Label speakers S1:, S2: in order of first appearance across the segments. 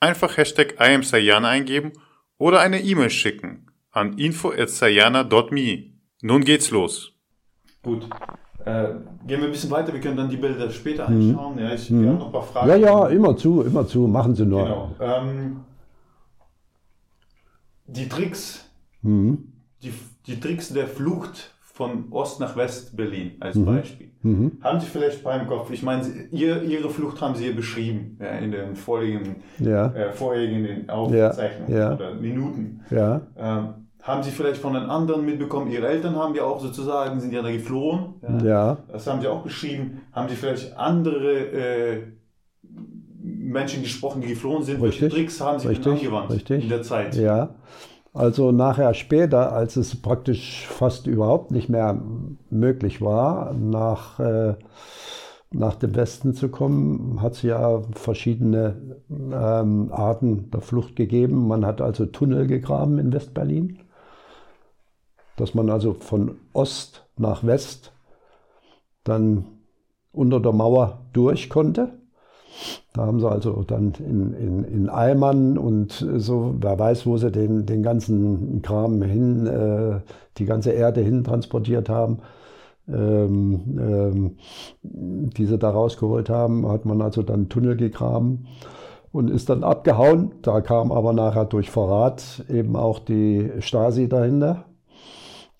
S1: Einfach Hashtag IamSayana eingeben oder eine E-Mail schicken an info.sayana.me. Nun geht's los.
S2: Gut. Äh, gehen wir ein bisschen weiter, wir können dann die Bilder später anschauen. Ja, ich,
S3: Mhm.
S2: Wir haben noch ein paar Fragen.
S3: Ja, ja, immer zu, immer zu, machen Sie nur.
S2: Genau. Ähm, die Tricks,
S3: Mhm.
S2: die, die Tricks der Flucht von Ost nach West Berlin als
S3: Mhm.
S2: Beispiel. Haben Sie vielleicht beim Kopf, ich meine, Sie- ihr, Ihre Flucht haben Sie hier beschrieben, ja, in den vorliegenden,
S3: Ja,
S2: äh, vorherigen Aufzeichnungen
S3: ja.
S2: oder Minuten.
S3: ja.
S2: Ähm, haben Sie vielleicht von den anderen mitbekommen, Ihre Eltern haben ja auch sozusagen, sind ja da geflohen.
S3: Ja,
S2: Das haben Sie auch beschrieben. Haben Sie vielleicht andere äh, Menschen gesprochen, die geflohen sind? Welche
S3: Richtig,
S2: Tricks haben Sie
S3: richtig,
S2: angewandt
S3: richtig.
S2: in der Zeit?
S3: ja. Also nachher später, als es praktisch fast überhaupt nicht mehr möglich war, nach, äh, nach dem Westen zu kommen, hat es ja verschiedene ähm, Arten der Flucht gegeben. Man hat also Tunnel gegraben in Westberlin, dass man also von Ost nach West dann unter der Mauer durch konnte. Da haben sie also dann in, in, in Eimern und so, wer weiß, wo sie den, den ganzen Kram hin, äh, die ganze Erde hin transportiert haben, ähm, ähm, die sie da rausgeholt haben, hat man also dann Tunnel gegraben und ist dann abgehauen. Da kam aber nachher durch Verrat eben auch die Stasi dahinter.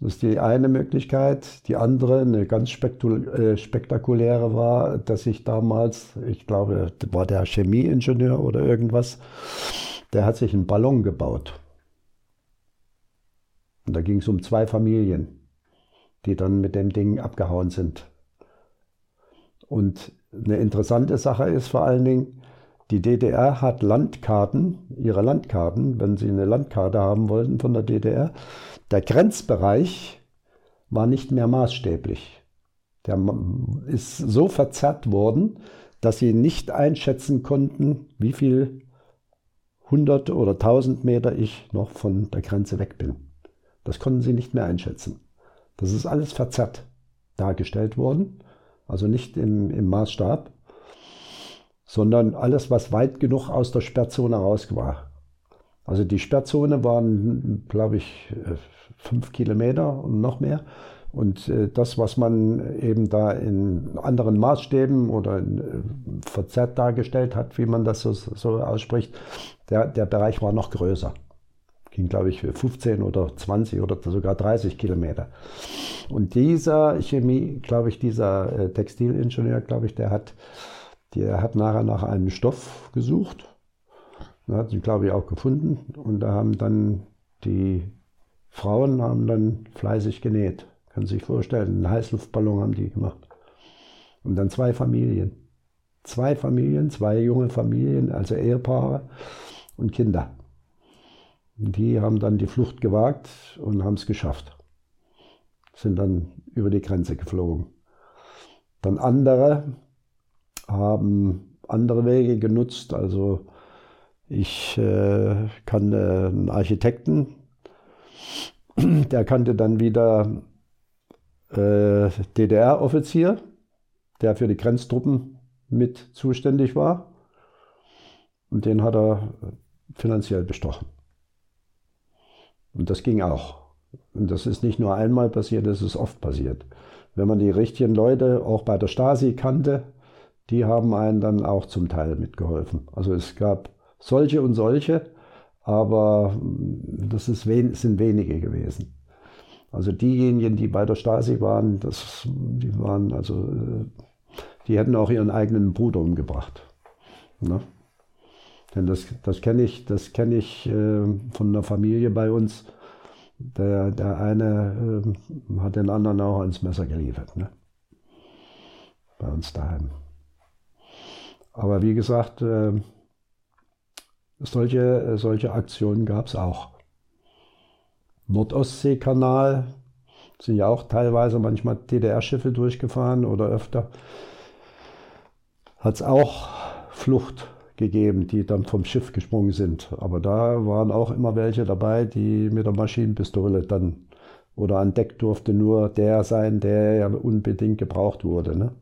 S3: Das ist die eine Möglichkeit. Die andere, eine ganz äh, spektakuläre war, dass ich damals, ich glaube, war der Chemieingenieur oder irgendwas, der hat sich einen Ballon gebaut. Und da ging es um zwei Familien, die dann mit dem Ding abgehauen sind. Und eine interessante Sache ist vor allen Dingen, die DDR hat Landkarten, ihre Landkarten, wenn sie eine Landkarte haben wollten von der DDR, der Grenzbereich war nicht mehr maßstäblich. Der ist so verzerrt worden, dass sie nicht einschätzen konnten, wie viel hundert oder tausend Meter ich noch von der Grenze weg bin. Das konnten sie nicht mehr einschätzen. Das ist alles verzerrt dargestellt worden, also nicht im, im Maßstab, sondern alles, was weit genug aus der Sperrzone raus war. Also die Sperrzone waren, glaube ich, äh, fünf Kilometer und noch mehr. Und äh, das, was man eben da in anderen Maßstäben oder in, äh, verzerrt dargestellt hat, wie man das so, so ausspricht, der, der Bereich war noch größer. Ging, glaube ich, 15 oder 20 oder sogar 30 Kilometer. Und dieser Chemie, glaube ich, dieser Textilingenieur, glaube ich, der hat, der hat nachher nach einem Stoff gesucht. Er hat ihn, glaube ich, auch gefunden. Und da haben dann die Frauen haben dann fleißig genäht. Sie sich vorstellen, einen Heißluftballon haben die gemacht. Und dann zwei Familien. Zwei Familien, zwei junge Familien, also Ehepaare und Kinder. Die haben dann die Flucht gewagt und haben es geschafft. Sind dann über die Grenze geflogen. Dann andere haben andere Wege genutzt. Also ich äh, kannte einen Architekten, der kannte dann wieder äh, DDR-Offizier, der für die Grenztruppen mit zuständig war. Und den hat er finanziell bestochen. Und das ging auch. Und das ist nicht nur einmal passiert, das ist oft passiert. Wenn man die richtigen Leute auch bei der Stasi kannte, die haben einen dann auch zum Teil mitgeholfen. Also es gab solche und solche, aber das ist wen, sind wenige gewesen. Also diejenigen, die bei der Stasi waren, das, die waren also, äh, die hätten auch ihren eigenen Bruder umgebracht. Ne? Denn das, das kenne ich, das kenne ich äh, von einer Familie bei uns. Der, der eine äh, hat den anderen auch ans Messer geliefert. Ne? Bei uns daheim. Aber wie gesagt, äh, solche, solche Aktionen gab es auch. Nordostseekanal sind ja auch teilweise manchmal DDR-Schiffe durchgefahren oder öfter. Hat es auch Flucht gegeben, die dann vom Schiff gesprungen sind. Aber da waren auch immer welche dabei, die mit der Maschinenpistole dann oder an Deck durfte nur der sein, der ja unbedingt gebraucht wurde. Ne?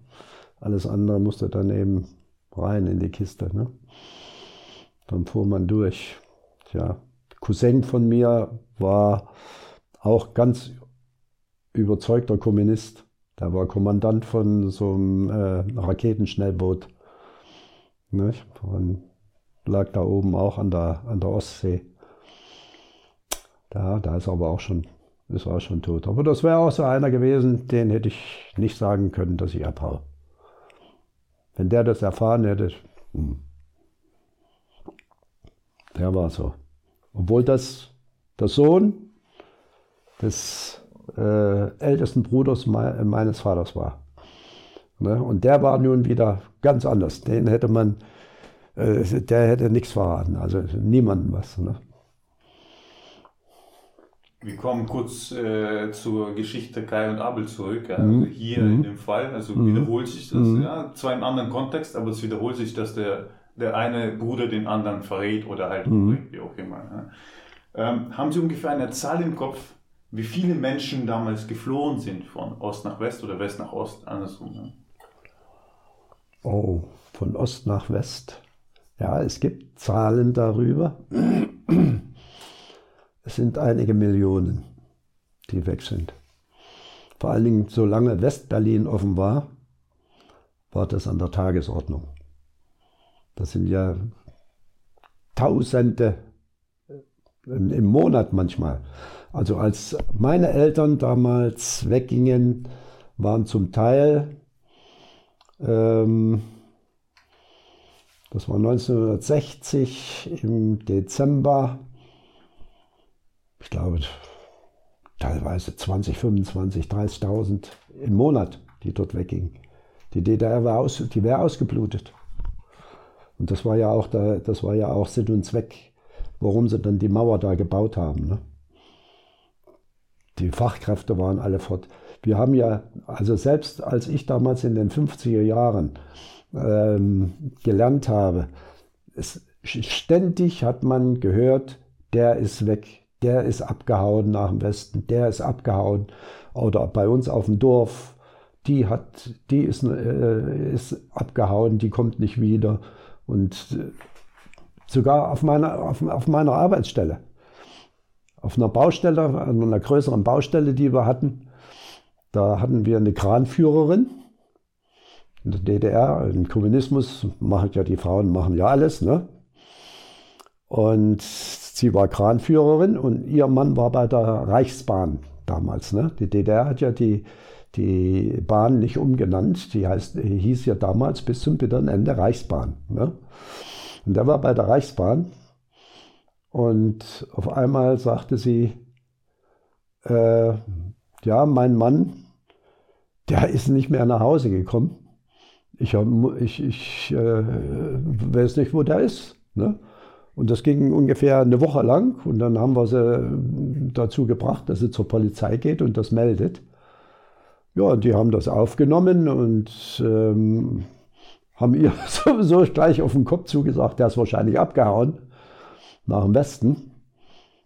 S3: Alles andere musste dann eben rein in die Kiste. Ne? Dann fuhr man durch. Tja, Cousin von mir war auch ganz überzeugter Kommunist. Der war Kommandant von so einem äh, Raketenschnellboot. Nicht? Und lag da oben auch an der, an der Ostsee. Da, da ist aber auch schon, ist auch schon tot. Aber das wäre auch so einer gewesen, den hätte ich nicht sagen können, dass ich abhaue. Wenn der das erfahren hätte, hm. der war so. Obwohl das der Sohn des äh, ältesten Bruders me meines Vaters war. Ne? Und der war nun wieder ganz anders. Den hätte man, äh, der hätte nichts verraten, also niemandem was. Ne?
S2: Wir kommen kurz äh, zur Geschichte Kai und Abel zurück. Ja. Mhm. Also hier mhm. in dem Fall, also mhm. wiederholt sich das, mhm. ja, zwar im anderen Kontext, aber es wiederholt sich, dass der, der eine Bruder den anderen verrät oder halt mhm. wie auch immer. Ja. Ähm, haben Sie ungefähr eine Zahl im Kopf, wie viele Menschen damals geflohen sind von Ost nach West oder West nach Ost, andersrum? Ne?
S3: Oh, von Ost nach West. Ja, es gibt Zahlen darüber. Es sind einige Millionen, die weg sind. Vor allen Dingen, solange Westberlin offen war, war das an der Tagesordnung. Das sind ja Tausende im Monat manchmal. Also als meine Eltern damals weggingen, waren zum Teil, ähm, das war 1960 im Dezember, ich glaube teilweise 20, 25, 30.000 im Monat, die dort weggingen. Die DDR war aus, die wäre ausgeblutet. Und das war ja auch, da, das war ja auch Sinn und Zweck, warum sie dann die Mauer da gebaut haben. Ne? Die Fachkräfte waren alle fort. Wir haben ja, also selbst als ich damals in den 50er Jahren ähm, gelernt habe, es, ständig hat man gehört, der ist weg, der ist abgehauen nach dem Westen, der ist abgehauen. Oder bei uns auf dem Dorf, die hat, die ist, äh, ist abgehauen, die kommt nicht wieder. Und äh, sogar auf meiner, auf, auf meiner Arbeitsstelle auf einer Baustelle, an einer größeren Baustelle, die wir hatten. Da hatten wir eine Kranführerin. In der DDR, im Kommunismus machen ja die Frauen machen ja alles, ne? Und sie war Kranführerin und ihr Mann war bei der Reichsbahn damals, ne? Die DDR hat ja die, die Bahn nicht umgenannt. Die heißt, hieß ja damals bis zum bitteren Ende Reichsbahn. Ne? Und der war bei der Reichsbahn und auf einmal sagte sie, äh, ja, mein Mann, der ist nicht mehr nach Hause gekommen. Ich, ich, ich äh, weiß nicht, wo der ist. Ne? Und das ging ungefähr eine Woche lang. Und dann haben wir sie dazu gebracht, dass sie zur Polizei geht und das meldet. Ja, und die haben das aufgenommen und ähm, haben ihr sowieso gleich auf den Kopf zugesagt, der ist wahrscheinlich abgehauen nach dem Westen,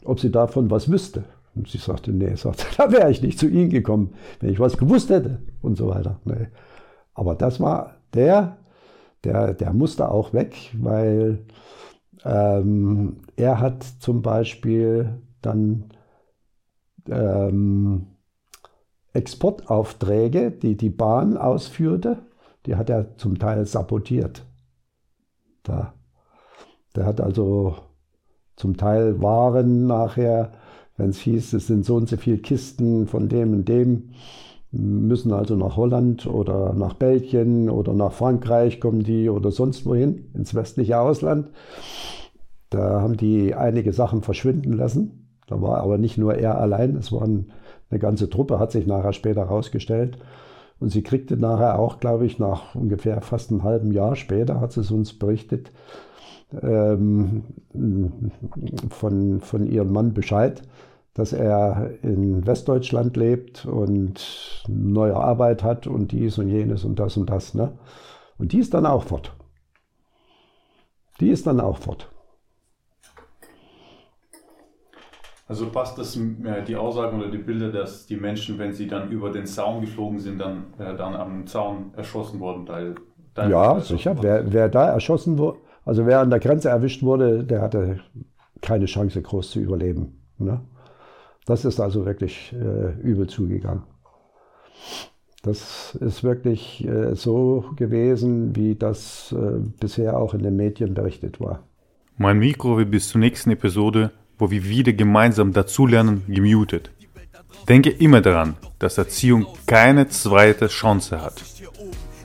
S3: ob sie davon was wüsste. Und sie sagte, nee, sagte, da wäre ich nicht zu Ihnen gekommen, wenn ich was gewusst hätte und so weiter. Nee. Aber das war der, der, der musste auch weg, weil ähm, er hat zum Beispiel dann ähm, Exportaufträge, die die Bahn ausführte, die hat er zum Teil sabotiert. Da. Der hat also zum Teil Waren nachher, wenn es hieß, es sind so und so viele Kisten von dem und dem, müssen also nach Holland oder nach Belgien oder nach Frankreich kommen die oder sonst wohin, ins westliche Ausland. Da haben die einige Sachen verschwinden lassen. Da war aber nicht nur er allein, es waren eine ganze Truppe, hat sich nachher später herausgestellt. Und sie kriegte nachher auch, glaube ich, nach ungefähr fast einem halben Jahr später, hat sie es uns berichtet, ähm, von, von ihrem Mann Bescheid, dass er in Westdeutschland lebt und neue Arbeit hat und dies und jenes und das und das. Ne? Und die ist dann auch fort. Die ist dann auch fort.
S2: Also passt das äh, die Aussagen oder die Bilder, dass die Menschen, wenn sie dann über den Zaun geflogen sind, dann, äh, dann am Zaun erschossen wurden? Teil,
S3: teil ja, sicher. Wer, wer da erschossen wurde, also wer an der Grenze erwischt wurde, der hatte keine Chance, groß zu überleben. Ne? Das ist also wirklich äh, übel zugegangen. Das ist wirklich äh, so gewesen, wie das äh, bisher auch in den Medien berichtet war.
S1: Mein Mikro wird bis zur nächsten Episode wo wir wieder gemeinsam dazulernen, gemutet. Denke immer daran, dass Erziehung keine zweite Chance hat.